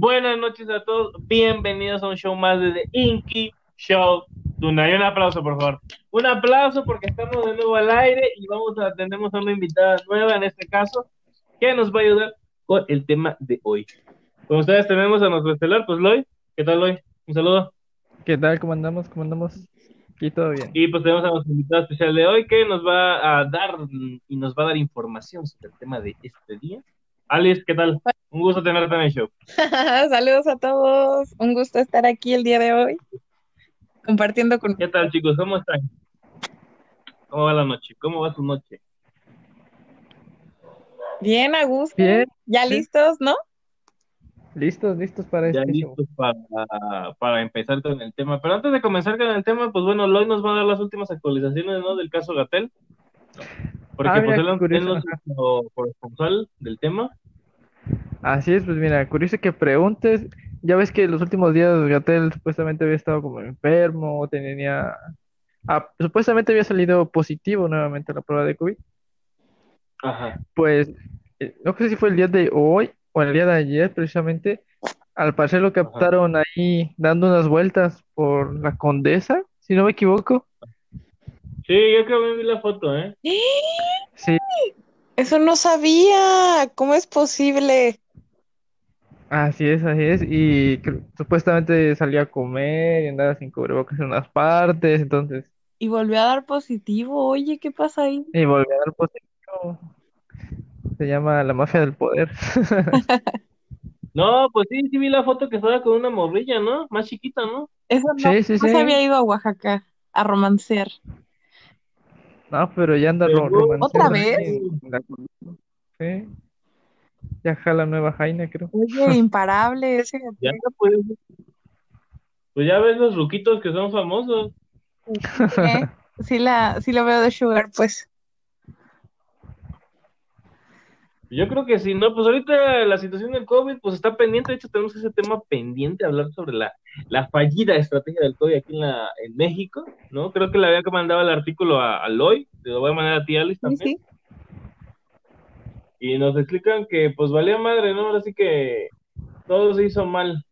Buenas noches a todos, bienvenidos a un show más de The Inky Show. Y un aplauso, por favor. Un aplauso porque estamos de nuevo al aire y vamos a tenemos a una invitada nueva en este caso que nos va a ayudar con el tema de hoy. Con ustedes tenemos a nuestro estelar, pues Loy. ¿Qué tal, Loy? Un saludo. ¿Qué tal? ¿Cómo andamos? ¿Cómo andamos? Aquí todo bien. Y pues tenemos a nuestro invitado especial de hoy que nos va a dar y nos va a dar información sobre el tema de este día. Alice, ¿qué tal? Un gusto tenerte en el show. Saludos a todos. Un gusto estar aquí el día de hoy compartiendo con. ¿Qué tal, chicos? ¿Cómo están? ¿Cómo va la noche? ¿Cómo va su noche? Bien, a gusto. Bien. Ya listos, ¿no? Listos, listos para Ya este show. listos para, para empezar con el tema. Pero antes de comenzar con el tema, pues bueno, Loy nos va a dar las últimas actualizaciones, ¿no? Del caso Gatel. Porque Ah, mira, pues él, él nos corresponsal del tema. Así es, pues mira, curioso que preguntes. Ya ves que los últimos días Gatel supuestamente había estado como enfermo, tenía... ah, supuestamente había salido positivo nuevamente a la prueba de COVID. Ajá. Pues, eh, no sé si fue el día de hoy o el día de ayer precisamente. Al parecer lo captaron ahí dando unas vueltas por la Condesa, si no me equivoco. Sí, yo creo que vi la foto, ¿eh? Sí, Eso no sabía. ¿Cómo es posible? Así es, así es. Y supuestamente salía a comer y andaba sin cubrebocas en unas partes, entonces, Y volvió a dar positivo. Oye, ¿qué pasa ahí? y volvió a dar positivo. Se llama la mafia del poder. No, pues sí, sí vi la foto que estaba con una morrilla, ¿no? Más chiquita, ¿no? Eso no, Sí, sí, no sí. se había ido a Oaxaca a romancear. No, pero ya anda ro- Pero- romanceando ¿Otra vez? la- Sí. Ya jala nueva Jaina, creo. Oye, imparable ese. Ya, pues. Pues ya ves los ruquitos que son famosos. ¿eh? Sí, la, sí lo veo de Sugar, pues. Yo creo que sí, ¿no? Pues ahorita la situación del COVID, pues está pendiente. De hecho, tenemos ese tema pendiente, hablar sobre la, la fallida estrategia del COVID aquí en, la, en México, ¿no? Creo que le había mandado el artículo a, a Loy, te lo voy a mandar a ti, Alice, también. sí. Y nos explican que, pues, valía madre, ¿no? Ahora sí que todo se hizo mal.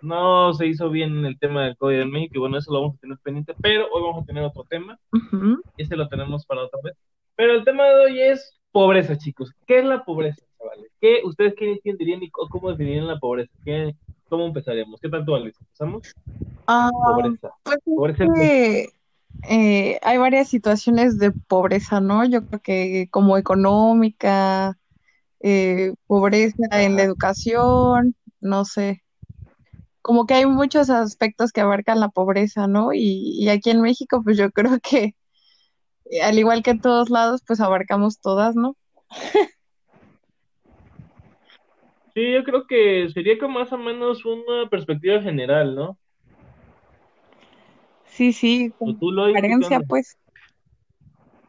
No se hizo bien el tema del COVID en México, y bueno, eso lo vamos a tener pendiente, pero hoy vamos a tener otro tema. Ujú. y este lo tenemos para otra vez. Pero el tema de hoy es pobreza, chicos. ¿Qué es la pobreza, chavales? ¿Qué, ¿Ustedes qué entienderían y cómo definirían la pobreza? ¿Qué, ¿Cómo empezaríamos? ¿Qué tanto, Alice? ¿Empezamos? Ah, Pobreza. pues es Pobreza que, eh, hay varias situaciones de pobreza, ¿no? Yo creo que como económica, eh, pobreza en la educación, no sé. Como que hay muchos aspectos que abarcan la pobreza, ¿no? Y, y aquí en México, pues yo creo que, al igual que en todos lados, pues abarcamos todas, ¿no? Sí, yo creo que sería como más o menos una perspectiva general, ¿no? Sí, sí, ¿O con tú, carencia, onda? pues.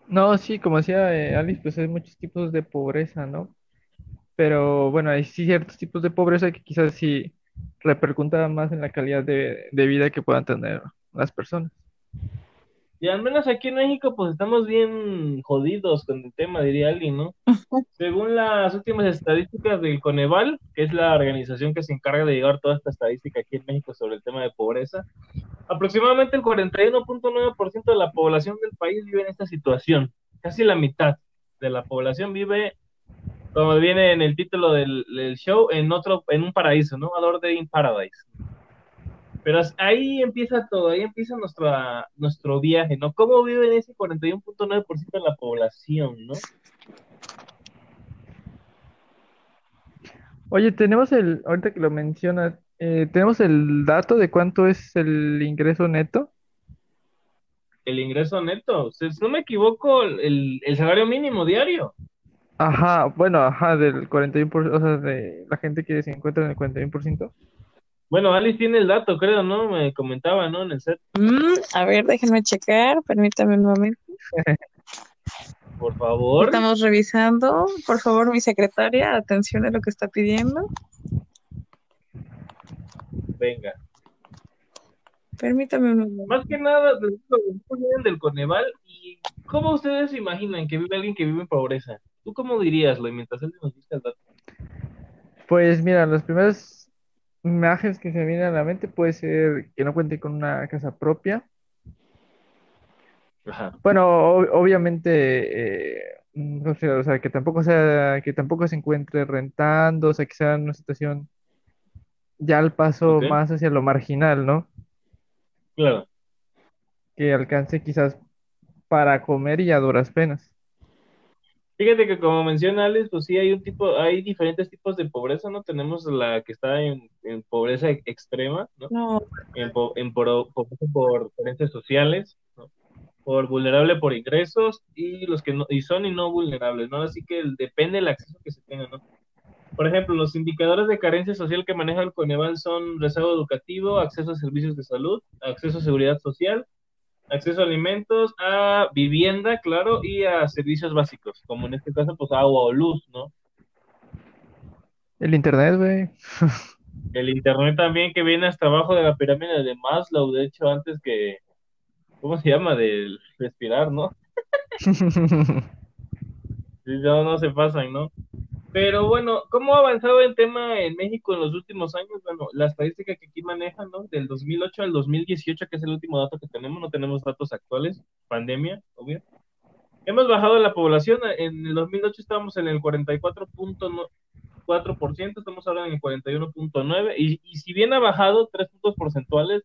No, sí, como decía eh, Alice, pues hay muchos tipos de pobreza, ¿no? Pero bueno, hay sí ciertos tipos de pobreza que quizás sí repercutan más en la calidad de, de vida que puedan tener las personas. Y al menos aquí en México, pues estamos bien jodidos con el tema, diría alguien, ¿no? Según las últimas estadísticas del Coneval, que es la organización que se encarga de llevar toda esta estadística aquí en México sobre el tema de pobreza, aproximadamente el 41.9% de la población del país vive en esta situación. Casi la mitad de la población vive, como viene en el título del, del show, en otro, en un paraíso, ¿no? Ador de in Paradise. Pero ahí empieza todo, ahí empieza nuestra, nuestro viaje, ¿no? ¿Cómo viven ese 41.9% de la población, ¿no? Oye, tenemos el, ahorita que lo mencionas, eh, tenemos el dato de cuánto es el ingreso neto. El ingreso neto, si no me equivoco, el, el salario mínimo diario. Ajá, bueno, ajá, del 41%, o sea, de la gente que se encuentra en el 41%. Bueno, Alice tiene el dato, creo, ¿no? Me comentaba, ¿no? En el set, Mm, a ver, déjenme checar, permítame un momento. por favor. Estamos revisando. Por favor, mi secretaria, atención a lo que está pidiendo. Venga. Permítame un momento. Más que nada, del Coneval y ¿cómo ustedes se imaginan que vive alguien que vive en pobreza? ¿Tú cómo dirías, lo mientras él nos dice el dato? Pues mira, los primeros imágenes que se me vienen a la mente puede ser que no cuente con una casa propia. Ajá. Bueno, o- obviamente, eh, mm, o sea, o sea, que tampoco sea, que tampoco se encuentre rentando, o sea, que sea una situación ya al paso más hacia lo marginal, ¿no? claro. Que alcance quizás para comer y a duras penas. Fíjate que como menciona Alex, pues sí hay un tipo, hay diferentes tipos de pobreza, ¿no? Tenemos la que está en, en pobreza e- extrema, ¿no? No, En, po- en poro- pobreza por carencias sociales, ¿no? Por vulnerable por ingresos y los que no, y son y no vulnerables, ¿no? Así que el- depende del acceso que se tenga, ¿no? Por ejemplo, los indicadores de carencia social que maneja el Coneval son rezago educativo, acceso a servicios de salud, acceso a seguridad social, acceso a alimentos, a vivienda, claro, y a servicios básicos, como en este caso, pues agua o luz, ¿no? El internet, güey. El internet también que viene hasta abajo de la pirámide de Maslow, de hecho, antes que, ¿cómo se llama? Del respirar, ¿no? No, no se pasan, ¿no? Pero bueno, ¿cómo ha avanzado el tema en México en los últimos años? Bueno, la estadística que aquí manejan, ¿no? Del 2008 al 2018, que es el último dato que tenemos, no tenemos datos actuales, pandemia, obvio. Hemos bajado la población, en el 2008 estábamos en el 44.4%, estamos ahora en el 41.9%, y, y si bien ha bajado tres puntos porcentuales,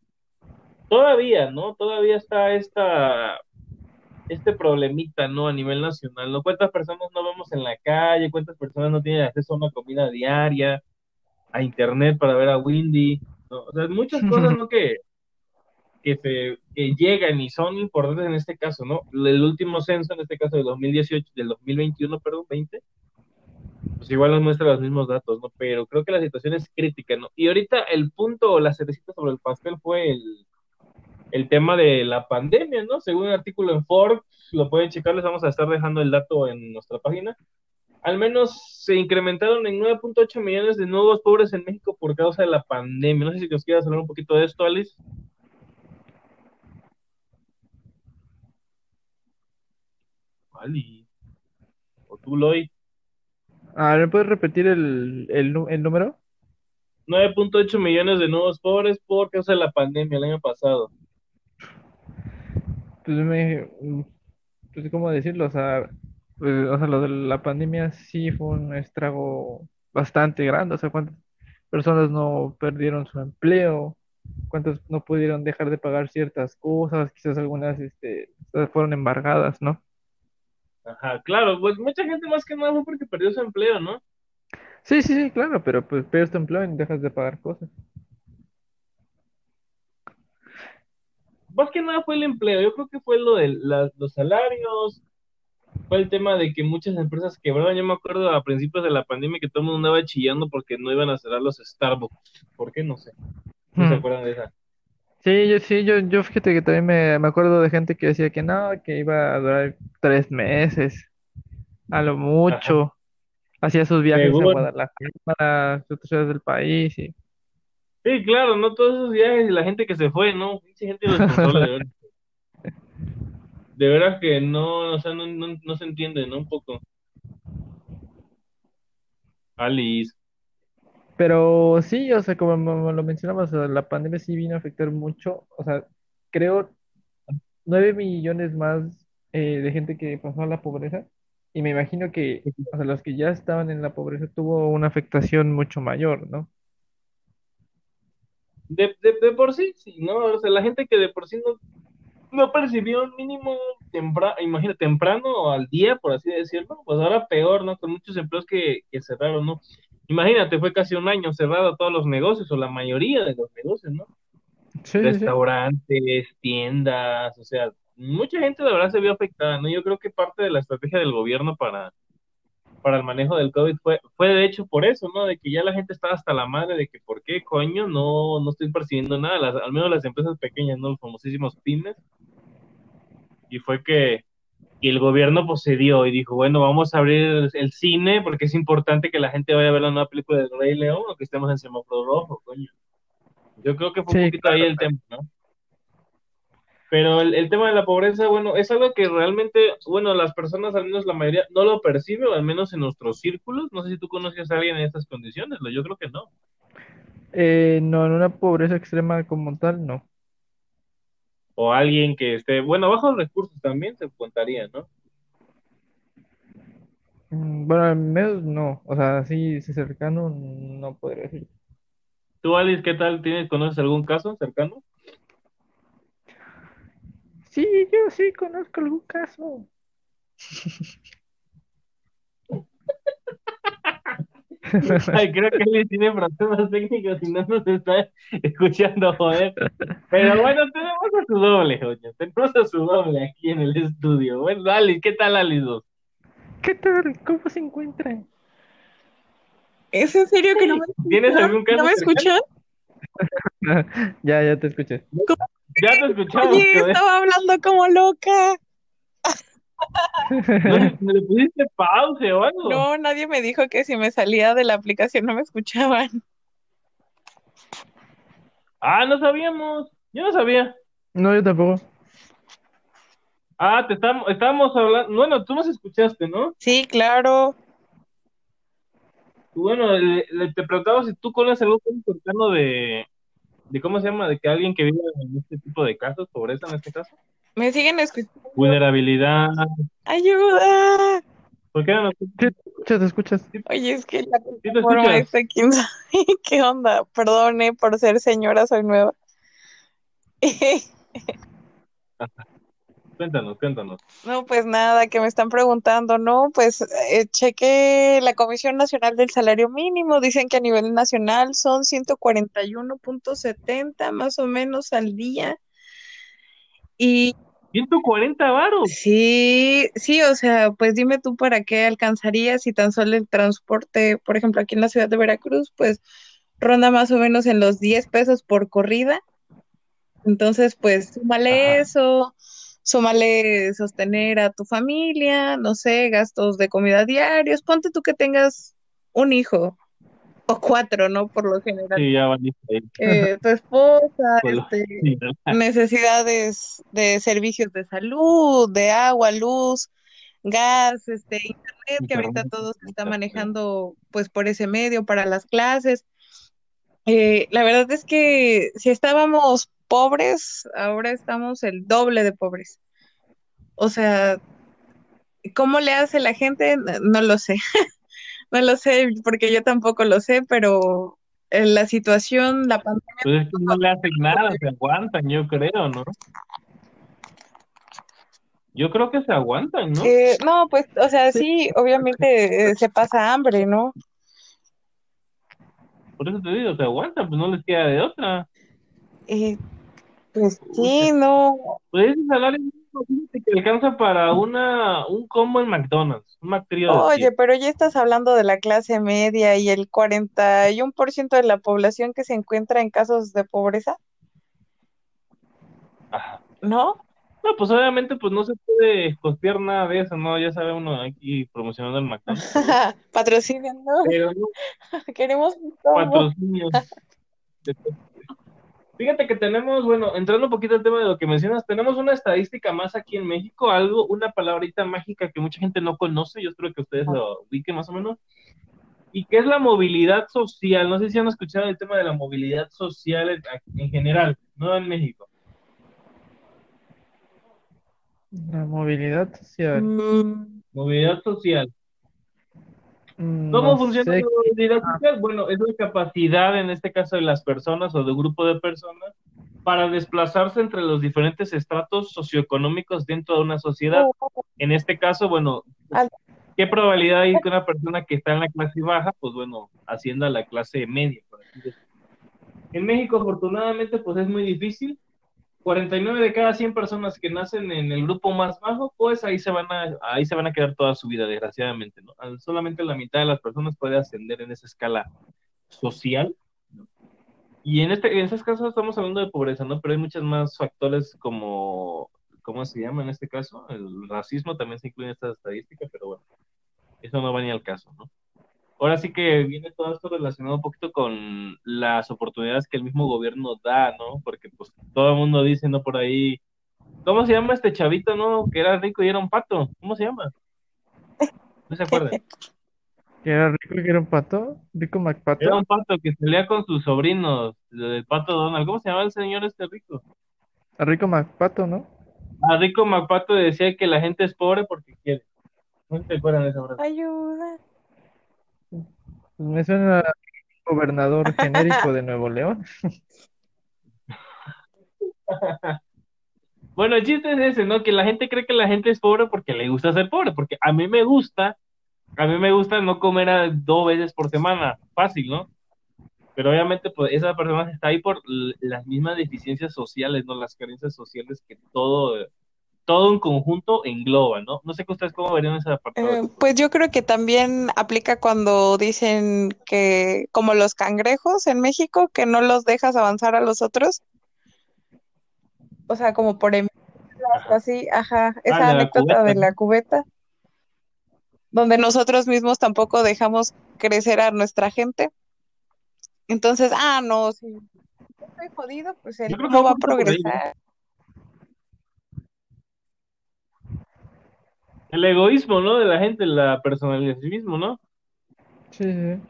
todavía, ¿no? Todavía está esta este problemita, ¿no? A nivel nacional, ¿no? ¿Cuántas personas no vemos en la calle? ¿Cuántas personas no tienen acceso a una comida diaria, a internet para ver a Windy? ¿no? O sea, muchas cosas, ¿no? Que, que, se, que llegan y son importantes en este caso, ¿no? El último censo, en este caso del 2018, del 2021, perdón, 20, pues igual nos muestra los mismos datos, ¿no? Pero creo que la situación es crítica, ¿no? Y ahorita el punto o la cerecita sobre el pastel fue el, el tema de la pandemia, ¿no? Según un artículo en Forbes, lo pueden checar, les vamos a estar dejando el dato en nuestra página. Al menos se incrementaron en 9.8 millones de nuevos pobres en México por causa de la pandemia. No sé si nos quieras hablar un poquito de esto, Alice. Ali. O tú, Loy. Ah, ¿me puedes repetir el, el, el número? 9.8 millones de nuevos pobres por causa de la pandemia el año pasado. Pues me, pues cómo decirlo, o sea, pues, o sea, lo de la pandemia sí fue un estrago bastante grande, o sea, cuántas personas no perdieron su empleo, cuántas no pudieron dejar de pagar ciertas cosas, quizás algunas, este, fueron embargadas, ¿no? Ajá, claro, pues mucha gente más que nada fue porque perdió su empleo, ¿no? Sí, sí, sí, claro, pero pues pierdes tu empleo y dejas de pagar cosas. Más que nada fue el empleo, yo creo que fue lo de la- los salarios, fue el tema de que muchas empresas quebraron. Yo me acuerdo a principios de la pandemia que todo el mundo andaba chillando porque no iban a cerrar los Starbucks. ¿Por qué? No sé. ¿No se Hmm. acuerdan de esa? Sí, yo sí, yo, yo fíjate que también me, me acuerdo de gente que decía que no, que iba a durar tres meses, a lo Ajá. mucho. Hacía sus viajes a Según. Guadalajara, a otras ciudades del país y Sí, claro, no todos esos viajes y la gente que se fue, ¿no? Pinche gente irresponsable, de verdad. De veras que no, o sea, no, no, no se entiende, ¿no? Un poco. Alice. Pero sí, o sea, como lo sea, la pandemia sí vino a afectar mucho. O sea, creo nueve millones más eh, de gente que pasó a la pobreza. Y me imagino que, o sea, los que ya estaban en la pobreza tuvo una afectación mucho mayor, ¿no? De, de, de por sí, sí, ¿no? O sea, la gente que de por sí no, no percibió un mínimo temprano, imagínate, temprano o al día, por así decirlo, pues ahora peor, ¿no? Con muchos empleos que, que cerraron, ¿no? Imagínate, fue casi un año cerrado todos los negocios, o la mayoría de los negocios, ¿no? Sí. Restaurantes, tiendas, o sea, mucha gente de verdad se vio afectada, ¿no? Yo creo que parte de la estrategia del gobierno para, para el manejo del COVID fue, fue de hecho por eso, ¿no? De que ya la gente estaba hasta la madre de que por qué coño no, no estoy percibiendo nada, las- al menos las empresas pequeñas, ¿no? Los famosísimos pymes. Y fue que, que el gobierno pues se dio y dijo, bueno, vamos a abrir el, el cine porque es importante que la gente vaya a ver la nueva película del Rey León o que estemos en semáforo rojo, coño. Yo creo que fue un poquito ahí el tema, ¿no? Pero el, el tema de la pobreza, bueno, es algo que realmente, bueno, las personas, al menos la mayoría, no lo percibe, o al menos en nuestros círculos. No sé si tú conoces a alguien en estas condiciones, yo creo que no. Eh, no, en una pobreza extrema como tal, no. O alguien que esté, bueno, bajos recursos también se contaría, ¿no? Mm, Bueno, al menos no. O sea, sí, sí cercano, no podría decir. ¿Tú, Alice, qué tal? ¿Tienes, conoces algún caso cercano? Sí, yo sí conozco algún caso. Ay, creo que Alice tiene problemas técnicos y no nos está escuchando, joder. Pero bueno, tenemos a su doble, coño. Tenemos a su doble aquí en el estudio. Bueno, Alice, ¿qué tal, Alice? dos? ¿Qué tal? ¿Cómo se encuentran? ¿Es en serio que no me ¿Tienes algún caso ¿No me escuchan? Ya, ya te escuché. Ya te escuchamos, Oye, estaba hablando como loca. ¿No le- ¿Me le pusiste pause o algo? No, nadie me dijo que si me salía de la aplicación no me escuchaban. Ah, no sabíamos. Yo no sabía. No, yo tampoco. Ah, te estábamos, estábamos hablando. Bueno, tú nos escuchaste, ¿no? Sí, claro. Bueno, le- le- te preguntaba si tú conoces caso cercano de, de, ¿cómo se llama? De que alguien que vive en este tipo de casos, pobreza en este caso. Me siguen escuchando. Vulnerabilidad. ¡Ayuda! ¿Por qué no? Sí, te escuchas, te escuchas. Oye, es que la plataforma esta, quién sabe qué onda. Perdone por ser señora, soy nueva. Cuéntanos, cuéntanos. No, pues nada, que me están preguntando, ¿no? Pues eh, cheque la Comisión Nacional del Salario Mínimo, dicen que a nivel nacional son 141.70 más o menos al día. Y 140 varos. sí, sí, o sea, pues dime tú para qué alcanzaría si tan solo el transporte, por ejemplo, aquí en la ciudad de Veracruz, pues ronda más o menos en los 10 pesos por corrida. Entonces, pues súmale Ajá. eso, súmale sostener a tu familia, no sé, gastos de comida diarios. Ponte tú que tengas un hijo o cuatro, ¿no? Por lo general. Sí, ya ahí. Eh, tu esposa, este, necesidades de servicios de salud, de agua, luz, gas, este, internet, que ahorita todo se está manejando pues por ese medio para las clases. Eh, la verdad es que si estábamos pobres, ahora estamos el doble de pobres. O sea, ¿cómo le hace la gente? No, no lo sé. No lo sé porque yo tampoco lo sé, pero eh, la situación, la pandemia, Pues es que no le hacen nada, se aguantan, yo creo, ¿no? Yo creo que se aguantan, ¿no? eh, no, pues, o sea, sí, obviamente eh, se pasa hambre, ¿no? Por eso te digo, se aguantan, pues no les queda de otra. Eh, pues sí, no. Pues ese salario que alcanza para una, un combo en McDonald's, un McTrio Oye, 100. pero ya estás hablando de la clase media y el 41% de la población que se encuentra en casos de pobreza, Ajá. ¿no? No, pues obviamente pues no se puede costear nada de eso, ¿no? Ya sabe uno aquí promocionando el McDonald's. Patrocinan, ¿no? Pero no, Queremos un combo. patrocinios. Fíjate que tenemos, bueno, entrando un poquito al tema de lo que mencionas, tenemos una estadística más aquí en México, algo, una palabrita mágica que mucha gente no conoce, yo espero que ustedes lo ubiquen más o menos, y que es la movilidad social. No sé si han escuchado el tema de la movilidad social en, en general, no en México. La movilidad social. Mm, Movilidad social. Mm, ¿Cómo no funciona la social? Bueno, es la capacidad, en este caso, de las personas o de un grupo de personas para desplazarse entre los diferentes estratos socioeconómicos dentro de una sociedad. En este caso, bueno, ¿qué probabilidad hay que una persona que está en la clase baja, pues bueno, ascienda a la clase media? Por así decirlo? En México, afortunadamente, pues es muy difícil. 49 de cada 100 personas que nacen en el grupo más bajo, pues ahí se van a, ahí se van a quedar toda su vida, desgraciadamente, ¿no? Solamente la mitad de las personas puede ascender en esa escala social. ¿no? Y en este, en estos casos estamos hablando de pobreza, ¿no? Pero hay muchos más factores como, ¿cómo se llama en este caso? El racismo también se incluye en esta estadística, pero bueno, eso no va ni al caso, ¿no? Ahora sí que viene todo esto relacionado un poquito con las oportunidades que el mismo gobierno da, ¿no? Porque pues todo el mundo dice, ¿no? Por ahí, ¿cómo se llama este chavito, no? Que era rico y era un pato, ¿cómo se llama? No se acuerda. Que era rico, que era un pato, rico Era MacPato, un pato que salía con sus sobrinos, el pato Donald. ¿Cómo se llamaba el señor este rico? a rico MacPato, ¿no? A Rico MacPato decía que la gente es pobre porque quiere. ¿No se te acuerdan de esa frase? Ayuda. Me suena gobernador genérico de Nuevo León. Bueno, el chiste es ese, ¿no? Que la gente cree que la gente es pobre porque le gusta ser pobre, porque a mí me gusta, a mí me gusta no comer dos veces por semana, fácil, ¿no? Pero obviamente, pues esa persona está ahí por las mismas deficiencias sociales, ¿no? Las carencias sociales que todo, todo en conjunto engloba, ¿no? No sé que ustedes cómo verían esa parte. Eh, pues yo creo que también aplica cuando dicen que, como los cangrejos en México, que no los dejas avanzar a los otros. O sea, como por envidias o así, ajá, esa Ah, de la anécdota de la cubeta, donde nosotros mismos tampoco dejamos crecer a nuestra gente. Entonces, ah, no, si estoy jodido, pues él no va a progresar. El egoísmo, ¿no? De la gente, la personalización, ¿no? Sí, sí, sí.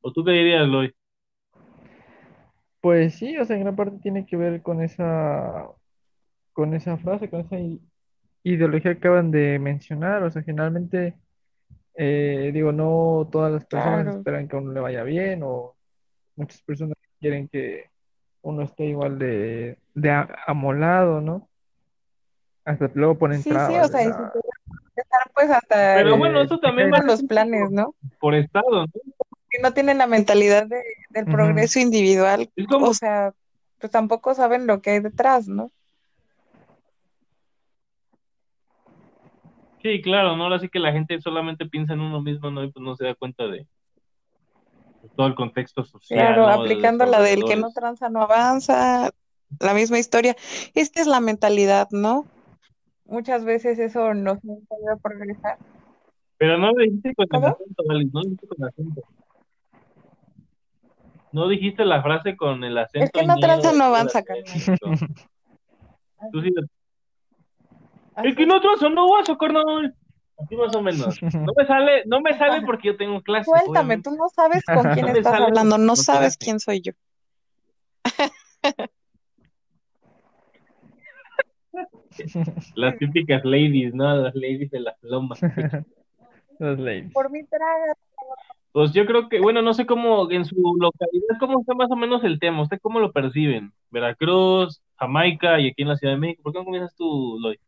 ¿O tú qué dirías, Lloyd? Pues sí, o sea, en gran parte tiene que ver con esa, con esa frase, con esa ideología que acaban de mencionar. O sea, generalmente, eh, digo, no todas las personas Claro. esperan que a uno le vaya bien o muchas personas quieren que uno esté igual de, de amolado, ¿no? Hasta luego ponen Sí, sí, o sea, y si empezar, pues hasta Pero eh, bueno, eso también va los planes, ¿no? por estado, ¿no? Que no tienen la mentalidad de, del progreso individual, Es como, o sea, pues tampoco saben lo que hay detrás, ¿no? sí, claro, ¿no? Ahora sí que la gente solamente piensa en uno mismo, ¿no? Y pues no se da cuenta de todo el contexto social, Claro, aplicando la del que no tranza no avanza, la misma historia. Esta es la mentalidad, ¿no? Muchas veces eso nos ayuda a progresar. Pero no lo dijiste con el acento, Alice, no lo dijiste con el acento. No dijiste la frase con el Es acento que no de no avanza, carnal. Tú sí, Así que es. no tranza no avanza, carnal. Así más o menos. No me sale, no me sale porque yo tengo clases, Suéltame, obviamente. tú no sabes con quién No estás hablando, no sabes quién soy yo. Las típicas ladies, ¿no? Las ladies de las lomas. Las ladies. Por mi traga. Pues yo creo que, bueno, no sé cómo en su localidad, cómo está más o menos el tema. ¿Usted cómo lo perciben? Veracruz, Jamaica y aquí en la Ciudad de México. ¿Por qué no comienzas tú, Lloyd?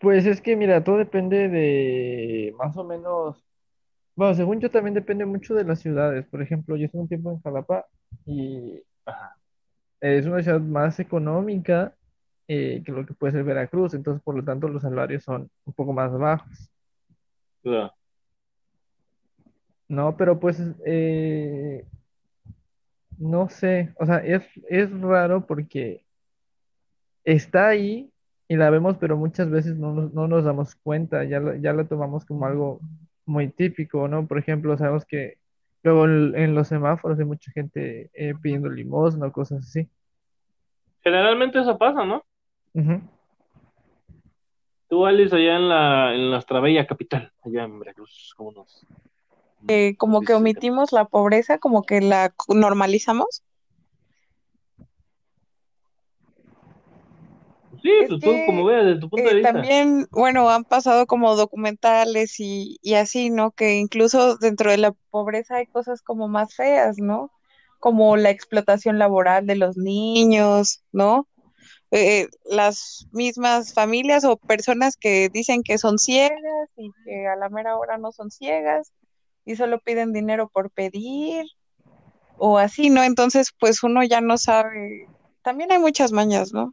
Pues es que, mira, todo depende de más o menos, bueno, según yo también depende mucho de las ciudades. Por ejemplo, yo estuve un tiempo en Jalapa y Ajá. Es una ciudad más económica eh, que lo que puede ser Veracruz, entonces por lo tanto los salarios son un poco más bajos, Claro. ¿no? Pero pues, eh, no sé, o sea, es, es raro porque está ahí y la vemos, pero muchas veces no nos, no nos damos cuenta, ya la, ya la tomamos como algo muy típico, ¿no? Por ejemplo, sabemos que luego en, en los semáforos hay mucha gente eh, pidiendo limosna o cosas así. Generalmente eso pasa, ¿no? Ujú. Tú, Alice, allá en la, en nuestra bella capital, allá en Veracruz, ¿cómo nos, Eh, como que omitimos la pobreza, como que la normalizamos. Sí, Es pues tú como veas, desde tu punto de eh, vista. también, bueno, han pasado como documentales y, y así, ¿no? Que incluso dentro de la pobreza hay cosas como más feas, ¿no? Como la explotación laboral de los niños, ¿no? Eh, las mismas familias o personas que dicen que son ciegas y que a la mera hora no son ciegas y solo piden dinero por pedir o así, ¿no? Entonces, pues uno ya no sabe. También hay muchas mañas, ¿no?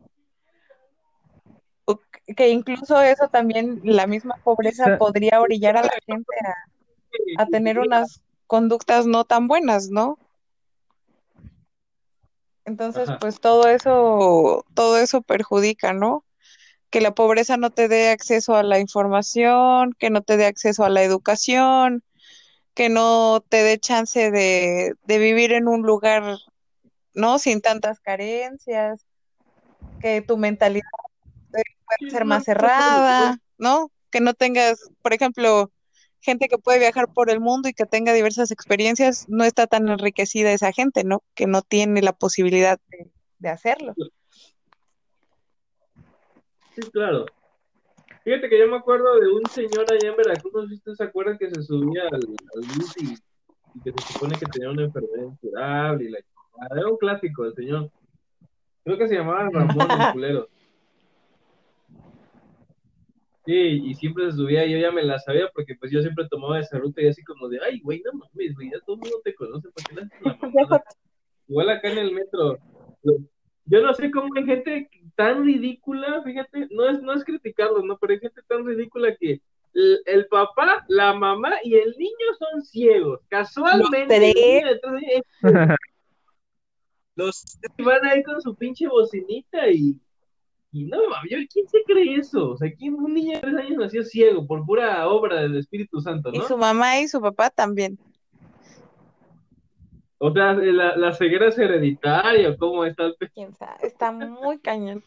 Que incluso eso también, la misma pobreza podría orillar a la gente a, a tener unas conductas no tan buenas, ¿no? Entonces, Ajá. pues todo eso, todo eso perjudica, ¿no? Que la pobreza no te dé acceso a la información, que no te dé acceso a la educación, que no te dé chance de, de vivir en un lugar, ¿no? Sin tantas carencias, que tu mentalidad puede ser más cerrada, ¿no? Que no tengas, por ejemplo, gente que puede viajar por el mundo y que tenga diversas experiencias, no está tan enriquecida esa gente, ¿no? Que no tiene la posibilidad de, hacerlo. Sí, claro. Fíjate que yo me acuerdo de un señor allá en Veracruz, no sé si ustedes se acuerdan que se subía al, al y, que se supone que tenía una enfermedad incurable y la era un clásico el señor. Creo que se llamaba Ramón el culero. Sí, y siempre se subía, y yo ya me la sabía porque pues yo siempre tomaba esa ruta y así como de, ay, güey, no mames, güey, ya todo el mundo te conoce, ¿por qué la Igual acá en el metro. Yo no sé cómo hay gente tan ridícula, fíjate, no es, no es criticarlo, ¿no? Pero hay gente tan ridícula que el, papá, la mamá y el niño son ciegos. Casualmente. Los, los van ahí con su pinche bocinita y y no, yo, ¿quién se cree eso? O sea, ¿quién, un niño de tres años nació ciego por pura obra del Espíritu Santo, ¿no? Y su mamá y su papá también. O sea, la, la ceguera es hereditaria, ¿cómo está el ¿Quién sabe? Está muy cañón.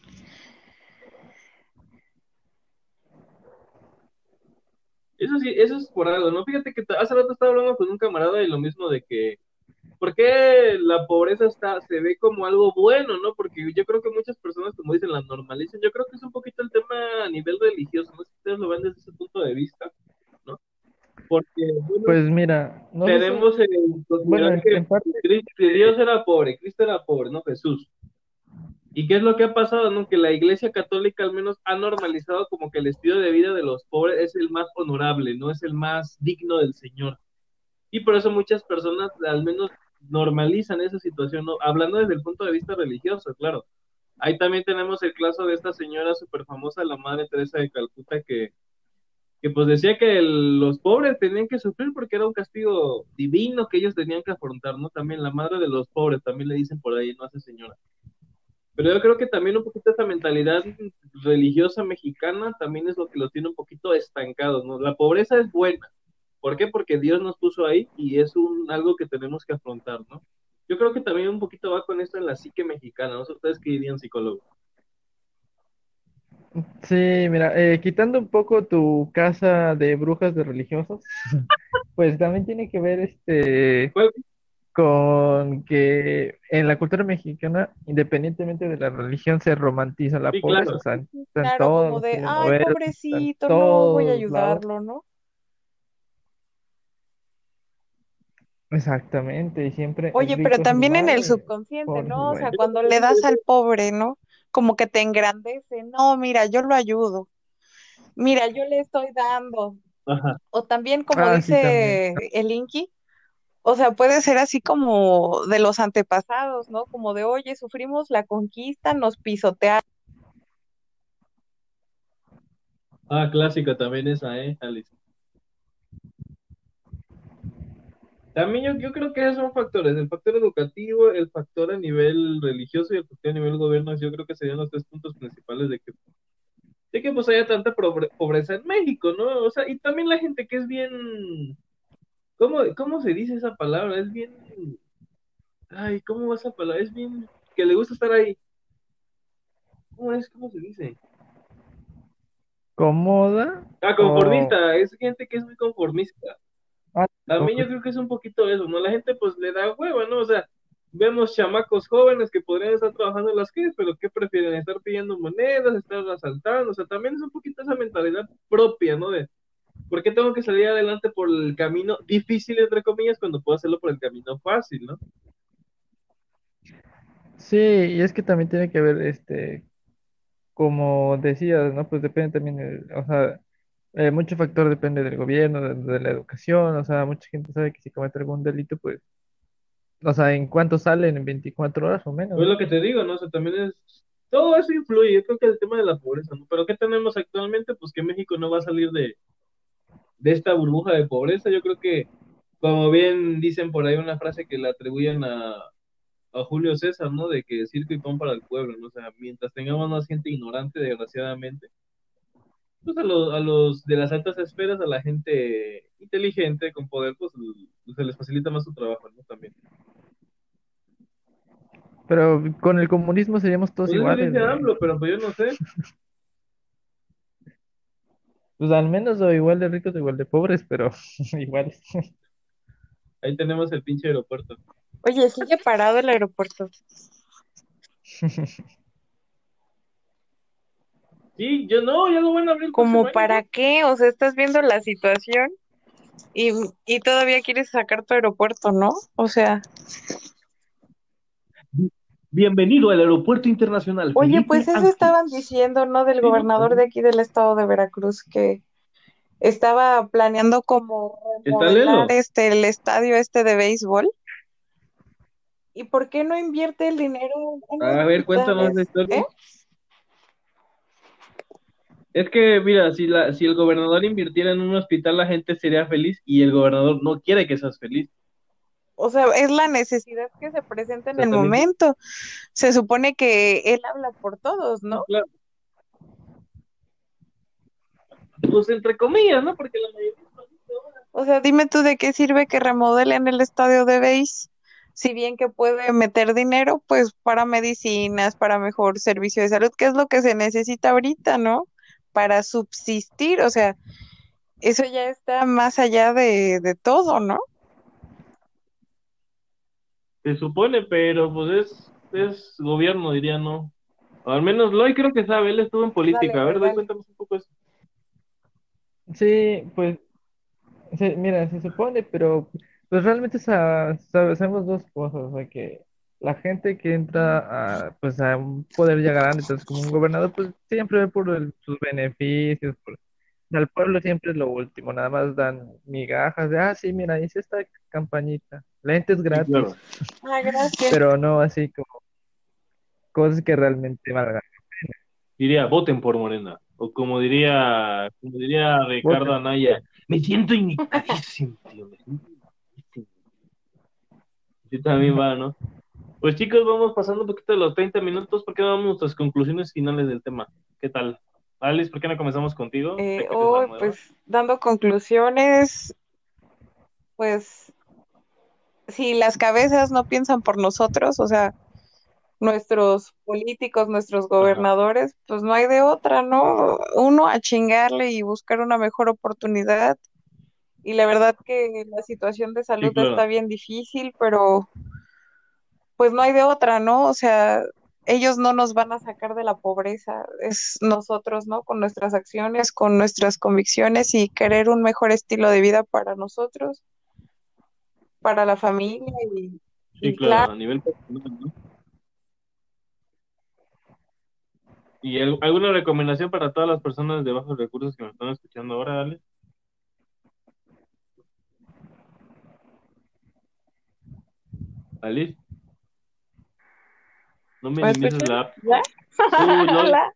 Eso sí, eso es por algo, ¿no? Fíjate que hace rato estaba hablando con un camarada y lo mismo de que ¿por qué la pobreza está, se ve como algo bueno, no? Porque yo creo que muchas personas, como dicen, la normalizan. Yo creo que es un poquito el tema a nivel religioso, no sé si ustedes lo ven desde ese punto de vista, ¿no? Porque, pues mira, no tenemos el, bueno, que, Dios era pobre, Cristo era pobre, ¿no? Jesús. ¿Y qué es lo que ha pasado? ¿no? Que la Iglesia Católica al menos ha normalizado como que el estilo de vida de los pobres es el más honorable, no es el más digno del Señor. Y por eso muchas personas, al menos normalizan esa situación, ¿no? hablando desde el punto de vista religioso, claro. Ahí también tenemos el caso de esta señora súper famosa, la Madre Teresa de Calcuta, que, que pues decía que los pobres tenían que sufrir porque era un castigo divino que ellos tenían que afrontar, ¿no? También la madre de los pobres, también le dicen por ahí, no hace señora. Pero yo creo que también un poquito esta mentalidad religiosa mexicana también es lo que los tiene un poquito estancados, ¿no? La pobreza es buena, ¿Por qué? Porque Dios nos puso ahí y es un, algo que tenemos que afrontar, ¿no? Yo creo que también un poquito va con esto en la psique mexicana, ¿no? ¿Ustedes qué dirían psicólogos? Sí, mira, eh, quitando un poco tu casa de brujas de religiosos, pues también tiene que ver este con que en la cultura mexicana, independientemente de la religión, se romantiza la pobreza. O sea, claro, como de, ay, pobrecito, no voy a ayudarlo, ¿no? Exactamente, y siempre. Oye, pero también en el subconsciente, ¿no? O sea, cuando le das al pobre, ¿no? Como que te engrandece, no, mira, yo lo ayudo, mira, yo le estoy dando. O también, como ah, dice el Inky, o sea, puede ser así como de los antepasados, ¿no? Como de, oye, sufrimos la conquista, nos pisotearon. Ah, clásica también esa, ¿eh, Alice? También yo, creo que esos son factores, el factor educativo, el factor a nivel religioso y el factor a nivel gobierno, yo creo que serían los tres puntos principales de que, de que pues haya tanta pobreza en México, ¿no? O sea, y también la gente que es bien, ¿cómo, cómo se dice esa palabra? Es bien, ay, ¿cómo va esa palabra? Es bien, que le gusta estar ahí. ¿Cómo es? ¿Cómo se dice? ¿Cómoda? Ah, conformista, es gente que es muy conformista. Ah, También yo creo que es un poquito eso, ¿no? La gente pues le da hueva, ¿no? O sea, vemos chamacos jóvenes que podrían estar trabajando en las calles, pero que prefieren estar pidiendo monedas, estar asaltando, o sea, también es un poquito esa mentalidad propia, ¿no? De, ¿por qué tengo que salir adelante por el camino difícil, entre comillas, cuando puedo hacerlo por el camino fácil, ¿no? Sí, y es que también tiene que ver, este, como decías, ¿no? Pues depende también, o sea, eh, mucho factor depende del gobierno, de, la educación, o sea, mucha gente sabe que si comete algún delito, pues, o sea, ¿en cuánto salen? ¿En 24 horas o menos? Pues lo que te digo, ¿no? O sea, también es, todo eso influye, yo creo que el tema de la pobreza, ¿no? Pero ¿qué tenemos actualmente? Pues que México no va a salir de, de esta burbuja de pobreza, yo creo que, como bien dicen por ahí una frase que le atribuyen a, a Julio César, ¿no? De que circo y pan para el pueblo, ¿no? O sea, mientras tengamos más gente ignorante, desgraciadamente, pues a los, a los de las altas esferas, a la gente inteligente, con poder, pues se les facilita más su trabajo, ¿no? También. Pero con el comunismo seríamos todos pues iguales. pero pues yo no sé. Pues al menos o igual de ricos o igual de pobres, pero iguales. Ahí tenemos el pinche aeropuerto. Oye, sigue parado el aeropuerto. Sí, yo no, ya lo van a abrir. ¿Como para año, qué? O sea, estás viendo la situación y, y todavía quieres sacar tu aeropuerto, ¿no? O sea. Bienvenido al aeropuerto internacional. oye, Felipe pues eso estaban diciendo, ¿no? Del Sí, gobernador de aquí del estado de Veracruz que estaba planeando como remodelar este el estadio este de béisbol. ¿Y por qué no invierte el dinero en A ver, cuéntanos la historia. ¿Eh? Es que, mira, si, la, si el gobernador invirtiera en un hospital, la gente sería feliz y el gobernador no quiere que seas feliz. O sea, es la necesidad que se presenta en el momento. Se supone que él habla por todos, ¿no? Claro. Pues entre comillas, ¿no? Porque la mayoría. O sea, dime tú de qué sirve que remodelen el estadio de béis, si bien que puede meter dinero, pues para medicinas, para mejor servicio de salud, que es lo que se necesita ahorita, ¿no? Para subsistir, o sea, eso ya está más allá de, de todo, ¿no? Se supone, pero pues es, es gobierno, diría, ¿no? O al menos Loy creo que sabe, él estuvo en política. Dale, a ver, dale. Loy, cuéntanos un poco eso. Sí, pues, se- mira, se supone, pero pues realmente sa- sa- sabemos dos cosas, o sea, que la gente que entra a, pues, a un poder ya grande, entonces como un gobernador, pues siempre ve por el- sus beneficios, por, al pueblo siempre es lo último, nada más dan migajas de, ah, sí, mira, hice esta campañita, lentes Sí, gratis, claro. Ah, gracias. pero no así como cosas que realmente valgan. Diría, voten por Morena. O como diría, como diría Ricardo Voten. Anaya, me siento indicadísimo, tío, me siento también va, ¿no? Pues chicos, vamos pasando un poquito de los 30 minutos. ¿Por qué no damos nuestras conclusiones finales del tema? ¿Qué tal? Alice, ¿por qué no comenzamos contigo? Eh, nueva. pues, dando conclusiones, pues, si las cabezas no piensan por nosotros, o sea, nuestros políticos, nuestros gobernadores, pues no hay de otra, ¿no? Uno a chingarle y buscar una mejor oportunidad. Y la verdad que la situación de salud claro. está bien difícil, pero pues no hay de otra, ¿no? O sea, ellos no nos van a sacar de la pobreza, es nosotros, ¿no? Con nuestras acciones, con nuestras convicciones y querer un mejor estilo de vida para nosotros, para la familia y, Sí, y claro, claro, a nivel personal, ¿no? ¿Y al- alguna recomendación para todas las personas de bajos recursos que me están escuchando ahora, Ale? Alice, no ¿me minimices la app. No. Hola.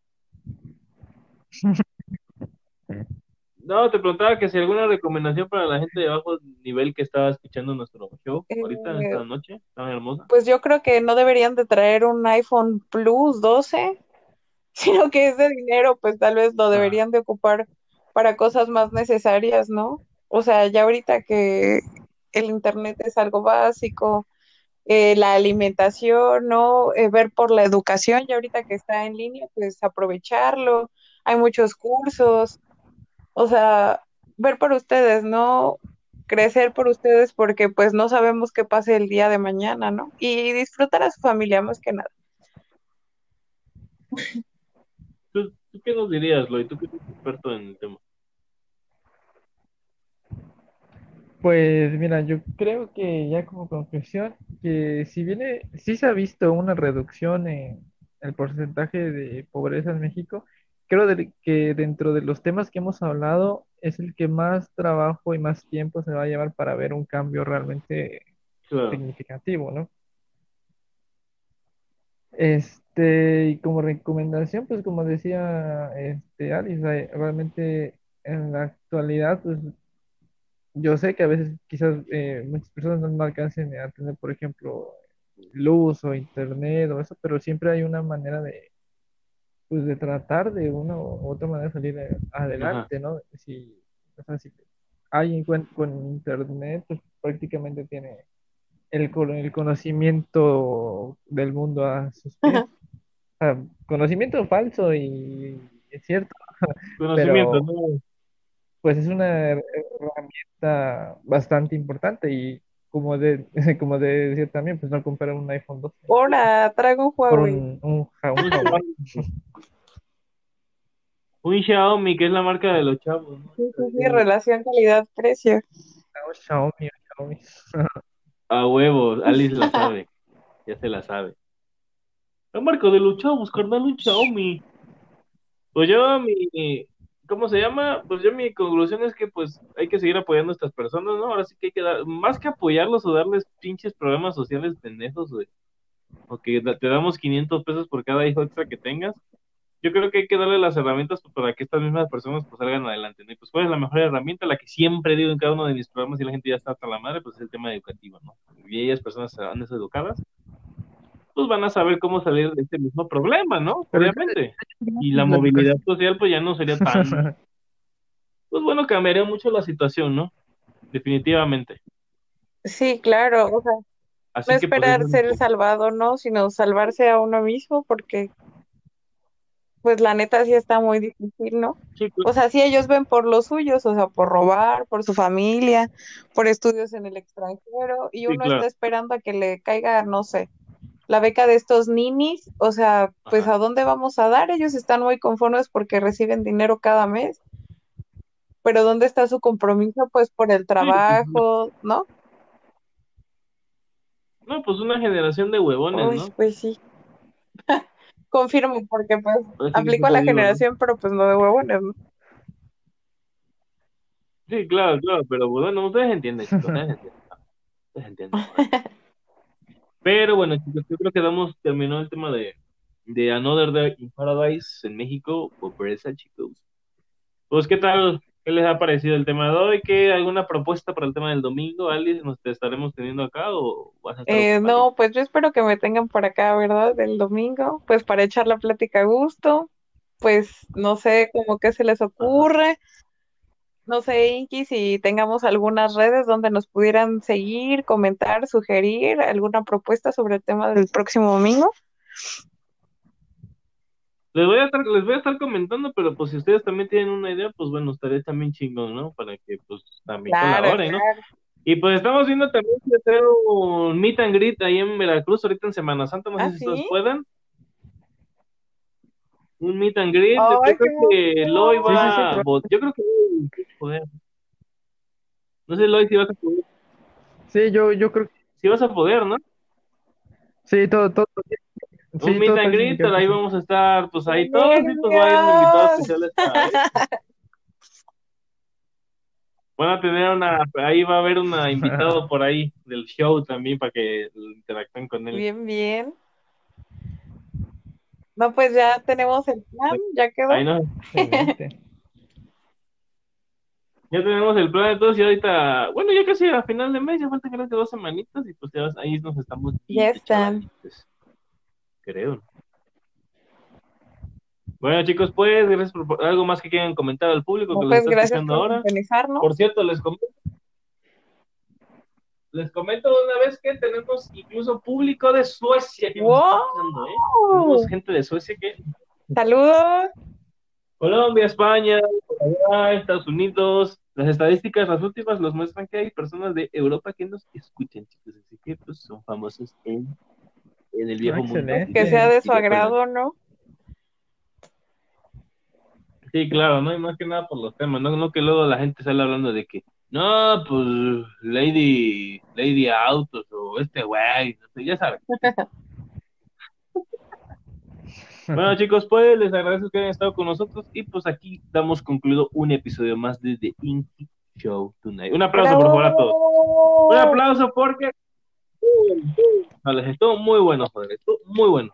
No, te preguntaba que si alguna recomendación para la gente de bajo nivel que estaba escuchando nuestro show ahorita, Eh, esta noche, tan hermosa. Pues yo creo que no deberían de traer un iPhone Plus 12, sino que ese dinero pues tal vez lo deberían de ocupar para cosas más necesarias, ¿no? O sea, ya ahorita que el internet es algo básico, eh, la alimentación, ¿no? Eh, ver por la educación, ya ahorita que está en línea, pues aprovecharlo. Hay muchos cursos, o sea, ver por ustedes, ¿no? Crecer por ustedes porque pues no sabemos qué pase el día de mañana, ¿no? Y disfrutar a su familia más que nada. ¿Tú, qué nos dirías, Loy? Tú que eres experto en el tema. Pues mira, yo creo que ya como conclusión, que si viene, sí se ha visto una reducción en el porcentaje de pobreza en México, creo de- que dentro de los temas que hemos hablado es el que más trabajo y más tiempo se va a llevar para ver un cambio realmente Claro. significativo, ¿no? Este, y como recomendación, pues como decía este Alice, realmente en la actualidad, pues yo sé que a veces quizás eh, muchas personas no alcancen a tener, por ejemplo, luz o internet o eso, pero siempre hay una manera de, pues, de tratar de una u otra manera de salir adelante, ¿no? Si, o sea, si alguien con internet, pues prácticamente tiene el, el conocimiento del mundo a sus pies. O sea, conocimiento falso y es cierto, Conocimiento, pero ¿no? Pues es una herramienta bastante importante y como de, como de decir también, pues no comprar un iPhone 12 Ahora, traigo un Huawei. un, un, un Un Huawei. Un Xiaomi, que es la marca de los chavos, ¿no? Sí, sí, sí, relación calidad-precio. Un Xiaomi, un Xiaomi. A huevos, Alice la sabe. Ya se la sabe. La marca de los chavos, carnal, un Xiaomi. Pues yo mi, ¿cómo se llama? Pues yo mi conclusión es que pues hay que seguir apoyando a estas personas, ¿no? Ahora sí que hay que dar, más que apoyarlos o darles pinches programas sociales pendejos, güey. O que te damos 500 pesos por cada hijo extra que tengas. Yo creo que hay que darle las herramientas para que estas mismas personas pues salgan adelante, ¿no? Y pues cuál es la mejor herramienta, la que siempre digo en cada uno de mis programas y la gente ya está hasta la madre, pues es el tema educativo, ¿no? Y ellas personas serán deseducadas, pues van a saber cómo salir de este mismo problema, ¿no? Obviamente. Y la movilidad social pues ya no sería tan, pues bueno, cambiaría mucho la situación, ¿no? Definitivamente. Sí, claro, o sea, Así no pues, esperar ser salvado, ¿no? Sino salvarse a uno mismo, porque, pues la neta sí está muy difícil, ¿no? Sí, claro. O sea, sí ellos ven por los suyos, o sea, por robar, por su familia, por estudios en el extranjero, y Sí, uno claro. está esperando a que le caiga, no sé, la beca de estos ninis, o sea, pues Ajá. ¿a dónde vamos a dar? Ellos están muy conformes porque reciben dinero cada mes, pero ¿dónde está su compromiso? Pues por el trabajo, ¿no? No, pues una generación de huevones, Uy, ¿no? pues sí. Confirmo, porque pues aplico a la digo, ¿no? generación, pero pues no de huevones, ¿no? Sí, claro, claro, pero bueno, ustedes entienden, ustedes entienden. Ustedes entienden. Pero bueno, chicos, yo creo que damos, terminó el tema de, de Another Day in Paradise en México, pobreza, chicos. Pues, ¿qué tal? ¿Qué les ha parecido el tema de hoy? ¿Qué, ¿Alguna propuesta para el tema del domingo? Alice, ¿nos te estaremos teniendo acá o vas a estar Eh, no, pues yo espero que me tengan por acá, ¿verdad? El domingo, pues para echar la plática a gusto, pues no sé, como que se les ocurre, no sé, Inky, si tengamos algunas redes donde nos pudieran seguir, comentar, sugerir alguna propuesta sobre el tema del próximo domingo. Les voy a estar, les voy a estar comentando, pero pues si ustedes también tienen una idea, pues bueno, estaría también chingón, ¿no? Para que pues también Claro, colaboren, ¿no? claro. Y pues estamos viendo también si hacer un meet and greet ahí en Veracruz ahorita en Semana Santa, no sé ¿Ah, si ustedes sí? puedan. Un meet and greet, Ay, yo creo que. Loy Sí, sí, va sí, votar. Yo creo que poder. No sé, Loy, si vas a poder. Sí, yo, yo creo que Si vas a poder, ¿no? sí, todo, todo. Sí, un meet todo and greet, ahí sí. vamos a estar, pues ahí ¡Qué todos, y pues va a haber un invitado nervios! especial esta vez. Van a tener una, ahí va a haber una invitado por ahí del show también para que interactúen con él. Bien, bien. No, pues ya tenemos el plan, ya quedó. Ahí no. ya tenemos el plan entonces y ahorita, bueno, ya casi a final de mes, ya faltan creo que dos semanitas y pues ya ahí nos estamos Ya están. Creo. Bueno, chicos, pues, gracias por algo más que quieran comentar al público que pues gracias escuchando por ahora. Por cierto, les comento, les comento de una vez que tenemos incluso público de Suecia que nos ¡Wow! está escuchando, ¿eh? Tenemos gente de Suecia que Saludos. Colombia, España, Estados Unidos. Las estadísticas, las últimas, nos muestran que hay personas de Europa que nos escuchan, chicos. Así que pues, son famosos en, en el viejo Ah, mundo. Que sea de su agrado, ¿no? Sí, claro, no, y más que nada por los temas, no, no que luego la gente sale hablando de que, no, pues, Lady, Lady Autos o este güey, no sé, ya sabes. Bueno, chicos, pues les agradezco que hayan estado con nosotros y pues aquí damos concluido un episodio más de The Inky Show Tonight. Un aplauso, por favor, a todos. Un aplauso porque no, les muy bueno, joder, estuvo muy bueno.